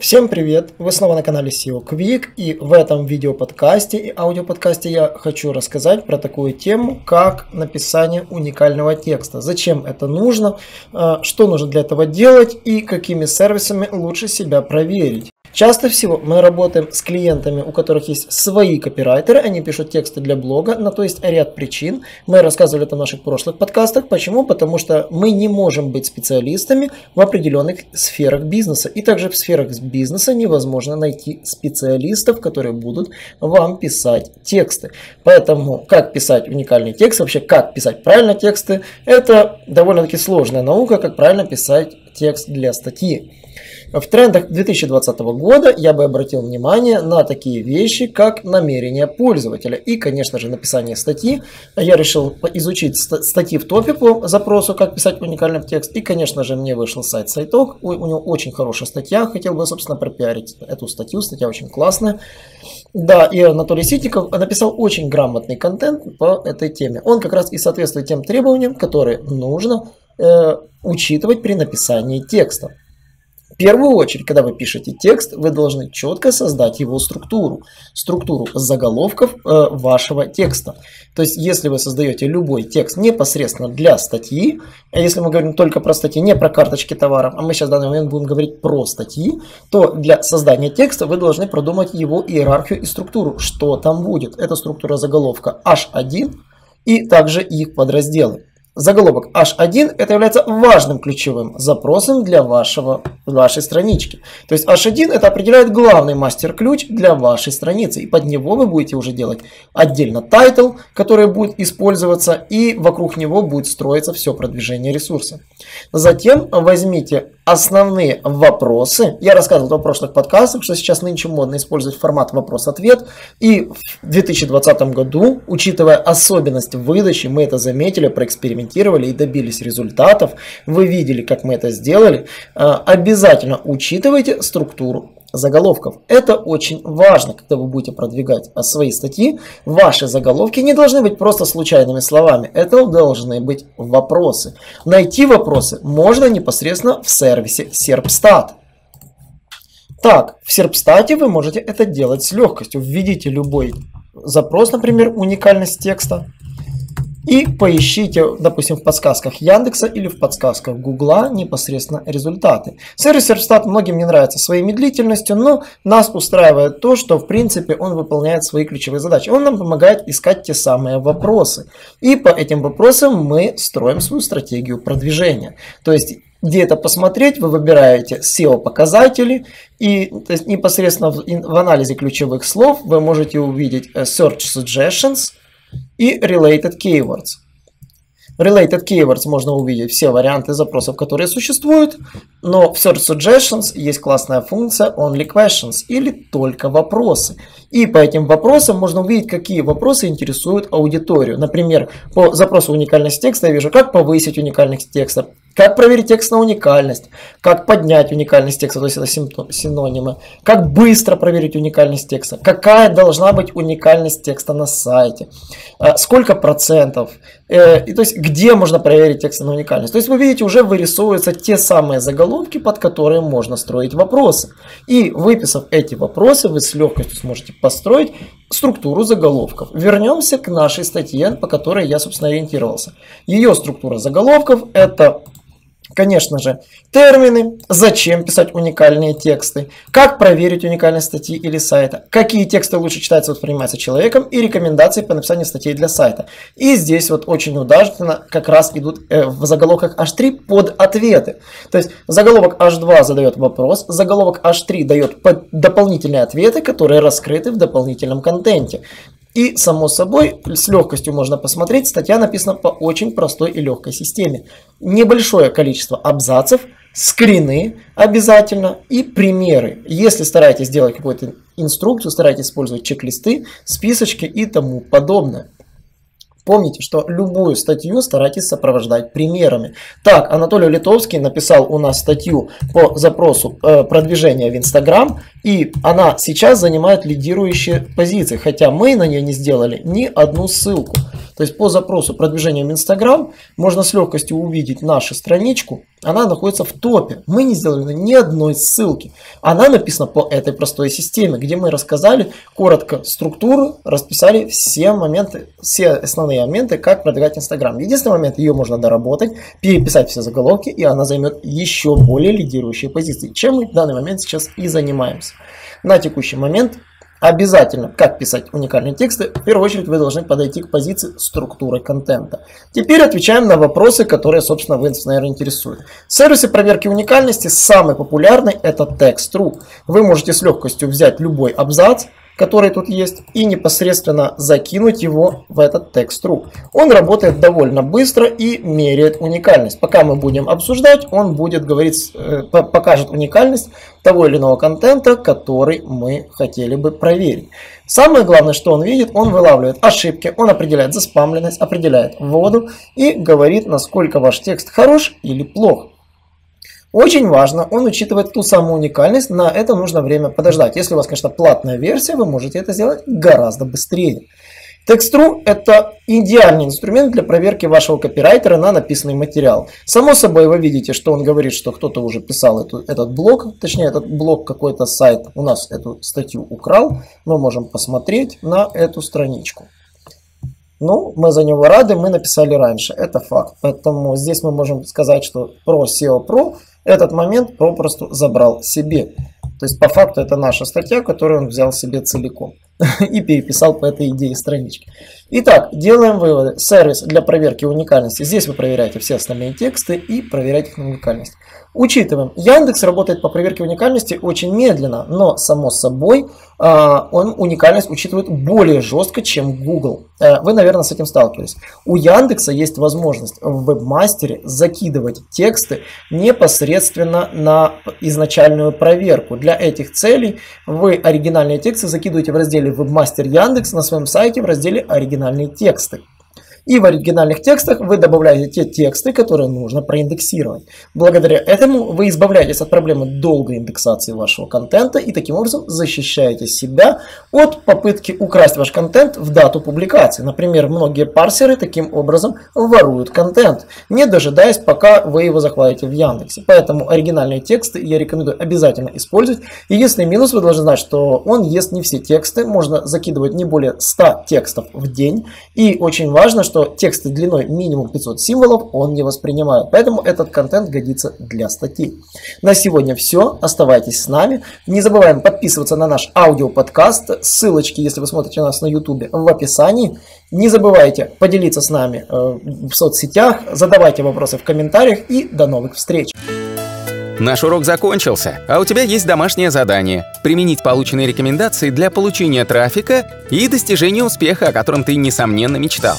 Всем привет! Вы снова на канале SEO Quick и в этом видеоподкасте и аудиоподкасте я хочу рассказать про такую тему, как написание уникального текста. Зачем это нужно, а, что нужно для этого делать и какими сервисами лучше себя проверить. Часто всего мы работаем с клиентами, у которых есть свои копирайтеры, они пишут тексты для блога, на то есть ряд причин. Мы рассказывали это в наших прошлых подкастах. Почему? Потому что мы не можем быть специалистами в определенных сферах бизнеса. И также в сферах бизнеса невозможно найти специалистов, которые будут вам писать тексты. Поэтому как писать уникальный текст, вообще как писать правильно тексты, это довольно-таки сложная наука, как правильно писать текст для статьи. В трендах 2020 года я бы обратил внимание на такие вещи, как намерение пользователя и, конечно же, написание статьи. Я решил изучить статьи в топе по запросу, как писать уникальный текст. И, конечно же, мне вышел сайт Сайток. У, него очень хорошая статья. Хотел бы, собственно, пропиарить эту статью. Статья очень классная. Да, и Анатолий Ситников написал очень грамотный контент по этой теме. Он как раз и соответствует тем требованиям, которые нужно э, учитывать при написании текста первую очередь, когда вы пишете текст, вы должны четко создать его структуру, структуру заголовков э, вашего текста. То есть, если вы создаете любой текст непосредственно для статьи, а если мы говорим только про статьи, не про карточки товаров, а мы сейчас в данный момент будем говорить про статьи, то для создания текста вы должны продумать его иерархию и структуру, что там будет. Это структура заголовка H1 и также их подразделы. Заголовок H1 это является важным ключевым запросом для вашего, вашей странички. То есть H1 это определяет главный мастер-ключ для вашей страницы. И под него вы будете уже делать отдельно title, который будет использоваться, и вокруг него будет строиться все продвижение ресурса. Затем возьмите основные вопросы. Я рассказывал в прошлых подкастах, что сейчас нынче модно использовать формат вопрос-ответ. И в 2020 году, учитывая особенность выдачи, мы это заметили, проэкспериментировали и добились результатов. Вы видели, как мы это сделали. А, обязательно учитывайте структуру заголовков. Это очень важно, когда вы будете продвигать свои статьи. Ваши заголовки не должны быть просто случайными словами. Это должны быть вопросы. Найти вопросы можно непосредственно в сервисе Serpstat. Так, в Серпстате вы можете это делать с легкостью. Введите любой запрос, например, уникальность текста. И поищите, допустим, в подсказках Яндекса или в подсказках Гугла непосредственно результаты. Сервис Сервстат многим не нравится своей медлительностью, но нас устраивает то, что в принципе он выполняет свои ключевые задачи. Он нам помогает искать те самые вопросы. И по этим вопросам мы строим свою стратегию продвижения. То есть где это посмотреть, вы выбираете SEO-показатели, и то есть непосредственно в, в анализе ключевых слов вы можете увидеть э, Search Suggestions – и Related Keywords. Related Keywords можно увидеть все варианты запросов, которые существуют, но в Search Suggestions есть классная функция Only Questions или только вопросы. И по этим вопросам можно увидеть, какие вопросы интересуют аудиторию. Например, по запросу уникальность текста я вижу, как повысить уникальность текста, как проверить текст на уникальность, как поднять уникальность текста, то есть это синонимы, как быстро проверить уникальность текста, какая должна быть уникальность текста на сайте, а, сколько процентов, э, и то есть где можно проверить текст на уникальность. То есть вы видите, уже вырисовываются те самые заголовки, под которые можно строить вопросы. И выписав эти вопросы, вы с легкостью сможете построить структуру заголовков. Вернемся к нашей статье, по которой я, собственно, ориентировался. Ее структура заголовков это Конечно же, термины, зачем писать уникальные тексты, как проверить уникальность статьи или сайта, какие тексты лучше читаться и воспринимаются человеком и рекомендации по написанию статей для сайта. И здесь вот очень удачно как раз идут э, в заголовках H3 под ответы. То есть заголовок H2 задает вопрос, заголовок H3 дает дополнительные ответы, которые раскрыты в дополнительном контенте. И, само собой, с легкостью можно посмотреть, статья написана по очень простой и легкой системе. Небольшое количество абзацев, скрины обязательно и примеры. Если стараетесь сделать какую-то инструкцию, старайтесь использовать чек-листы, списочки и тому подобное. Помните, что любую статью старайтесь сопровождать примерами. Так, Анатолий Литовский написал у нас статью по запросу э, продвижения в Инстаграм, и она сейчас занимает лидирующие позиции, хотя мы на нее не сделали ни одну ссылку. То есть по запросу продвижения в Инстаграм можно с легкостью увидеть нашу страничку. Она находится в топе. Мы не сделали ни одной ссылки. Она написана по этой простой системе, где мы рассказали коротко структуру, расписали все моменты, все основные моменты, как продвигать Инстаграм. Единственный момент, ее можно доработать, переписать все заголовки, и она займет еще более лидирующие позиции, чем мы в данный момент сейчас и занимаемся. На текущий момент Обязательно, как писать уникальные тексты, в первую очередь вы должны подойти к позиции структуры контента. Теперь отвечаем на вопросы, которые, собственно, вас, наверное, интересуют. Сервисы проверки уникальности самый популярный это Text.ru. Вы можете с легкостью взять любой абзац, который тут есть, и непосредственно закинуть его в этот текст.ру. Он работает довольно быстро и меряет уникальность. Пока мы будем обсуждать, он будет говорить, э, покажет уникальность того или иного контента, который мы хотели бы проверить. Самое главное, что он видит, он вылавливает ошибки, он определяет заспамленность, определяет воду и говорит, насколько ваш текст хорош или плох. Очень важно, он учитывает ту самую уникальность, на это нужно время подождать. Если у вас, конечно, платная версия, вы можете это сделать гораздо быстрее. Text.ru – это идеальный инструмент для проверки вашего копирайтера на написанный материал. Само собой, вы видите, что он говорит, что кто-то уже писал эту, этот блог, точнее, этот блог какой-то сайт у нас эту статью украл. Мы можем посмотреть на эту страничку. Ну, мы за него рады, мы написали раньше, это факт. Поэтому здесь мы можем сказать, что про SEO Pro этот момент попросту забрал себе. То есть по факту это наша статья, которую он взял себе целиком и переписал по этой идее странички. Итак, делаем выводы. Сервис для проверки уникальности. Здесь вы проверяете все остальные тексты и проверяете их на уникальность. Учитываем, Яндекс работает по проверке уникальности очень медленно, но само собой а, он уникальность учитывает более жестко, чем Google. Э, вы, наверное, с этим сталкивались. У Яндекса есть возможность в вебмастере закидывать тексты непосредственно на изначальную проверку. Для этих целей вы оригинальные тексты закидываете в разделе Webmaster Яндекс на своем сайте в разделе оригинальные тексты. И в оригинальных текстах вы добавляете те тексты, которые нужно проиндексировать. Благодаря этому вы избавляетесь от проблемы долгой индексации вашего контента и таким образом защищаете себя от попытки украсть ваш контент в дату публикации. Например, многие парсеры таким образом воруют контент, не дожидаясь, пока вы его захватите в Яндексе. Поэтому оригинальные тексты я рекомендую обязательно использовать. Единственный минус, вы должны знать, что он ест не все тексты, можно закидывать не более 100 текстов в день. И очень важно, что тексты длиной минимум 500 символов он не воспринимает. Поэтому этот контент годится для статей. На сегодня все. Оставайтесь с нами. Не забываем подписываться на наш аудиоподкаст. Ссылочки, если вы смотрите нас на YouTube, в описании. Не забывайте поделиться с нами э, в соцсетях, задавайте вопросы в комментариях и до новых встреч. Наш урок закончился, а у тебя есть домашнее задание – применить полученные рекомендации для получения трафика и достижения успеха, о котором ты, несомненно, мечтал.